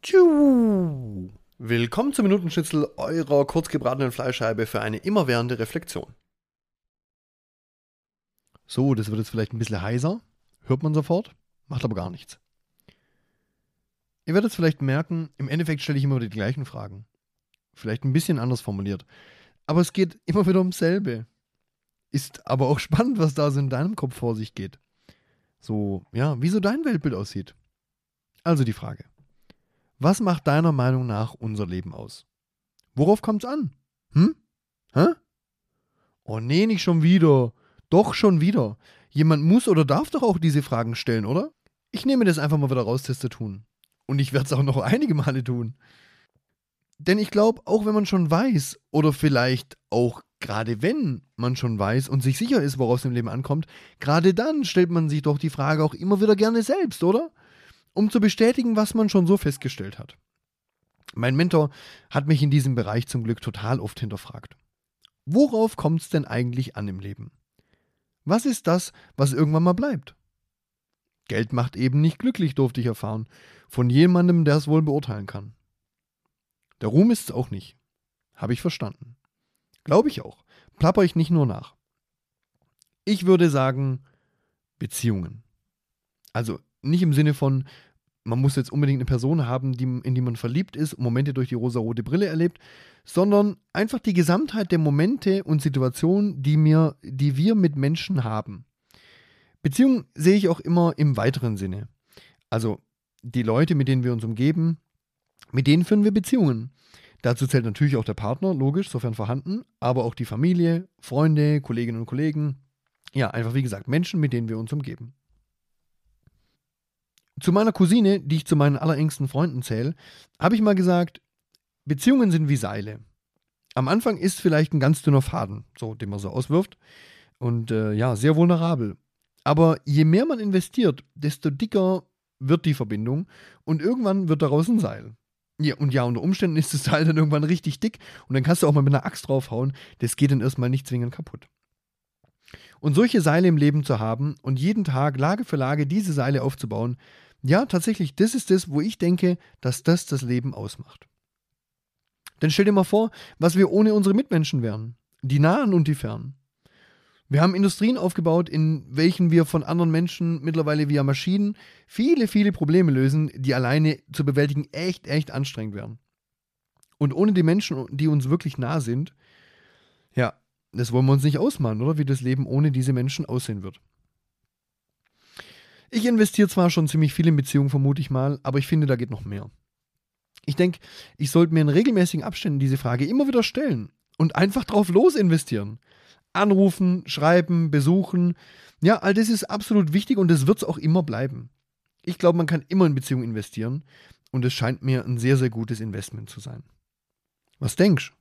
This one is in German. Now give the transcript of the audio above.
Tschu. Willkommen zum Minutenschnitzel eurer kurzgebratenen Fleischscheibe für eine immerwährende Reflexion. So, das wird jetzt vielleicht ein bisschen heiser, hört man sofort, macht aber gar nichts. Ihr werdet es vielleicht merken, im Endeffekt stelle ich immer wieder die gleichen Fragen. Vielleicht ein bisschen anders formuliert. Aber es geht immer wieder ums selbe. Ist aber auch spannend, was da so in deinem Kopf vor sich geht. So, ja, wie so dein Weltbild aussieht. Also die Frage. Was macht deiner Meinung nach unser Leben aus? Worauf kommt's an? Hm? Hä? Oh nee, nicht schon wieder. Doch schon wieder. Jemand muss oder darf doch auch diese Fragen stellen, oder? Ich nehme das einfach mal wieder raus, zu tun. Und ich werde es auch noch einige Male tun. Denn ich glaube, auch wenn man schon weiß, oder vielleicht auch gerade wenn man schon weiß und sich sicher ist, woraus es im Leben ankommt, gerade dann stellt man sich doch die Frage auch immer wieder gerne selbst, oder? Um zu bestätigen, was man schon so festgestellt hat. Mein Mentor hat mich in diesem Bereich zum Glück total oft hinterfragt. Worauf kommt es denn eigentlich an im Leben? Was ist das, was irgendwann mal bleibt? Geld macht eben nicht glücklich, durfte ich erfahren, von jemandem, der es wohl beurteilen kann. Der Ruhm ist es auch nicht. Habe ich verstanden. Glaube ich auch. Plapper ich nicht nur nach. Ich würde sagen, Beziehungen. Also nicht im Sinne von, man muss jetzt unbedingt eine Person haben, die, in die man verliebt ist, Momente durch die rosa-rote Brille erlebt, sondern einfach die Gesamtheit der Momente und Situationen, die, mir, die wir mit Menschen haben. Beziehungen sehe ich auch immer im weiteren Sinne. Also die Leute, mit denen wir uns umgeben, mit denen führen wir Beziehungen. Dazu zählt natürlich auch der Partner, logisch, sofern vorhanden, aber auch die Familie, Freunde, Kolleginnen und Kollegen. Ja, einfach wie gesagt, Menschen, mit denen wir uns umgeben. Zu meiner Cousine, die ich zu meinen allerengsten Freunden zähle, habe ich mal gesagt, Beziehungen sind wie Seile. Am Anfang ist vielleicht ein ganz dünner Faden, so, den man so auswirft. Und äh, ja, sehr vulnerabel. Aber je mehr man investiert, desto dicker wird die Verbindung und irgendwann wird daraus ein Seil. Ja, und ja, unter Umständen ist das Seil dann irgendwann richtig dick und dann kannst du auch mal mit einer Axt draufhauen. Das geht dann erstmal nicht zwingend kaputt. Und solche Seile im Leben zu haben und jeden Tag Lage für Lage diese Seile aufzubauen, ja, tatsächlich, das ist das, wo ich denke, dass das das Leben ausmacht. Denn stell dir mal vor, was wir ohne unsere Mitmenschen wären. Die Nahen und die Fernen. Wir haben Industrien aufgebaut, in welchen wir von anderen Menschen mittlerweile via Maschinen viele, viele Probleme lösen, die alleine zu bewältigen echt, echt anstrengend wären. Und ohne die Menschen, die uns wirklich nah sind, ja, das wollen wir uns nicht ausmalen, oder? Wie das Leben ohne diese Menschen aussehen wird. Ich investiere zwar schon ziemlich viel in Beziehungen, vermute ich mal, aber ich finde, da geht noch mehr. Ich denke, ich sollte mir in regelmäßigen Abständen diese Frage immer wieder stellen und einfach drauf los investieren. Anrufen, schreiben, besuchen. Ja, all das ist absolut wichtig und das wird es auch immer bleiben. Ich glaube, man kann immer in Beziehungen investieren und es scheint mir ein sehr, sehr gutes Investment zu sein. Was denkst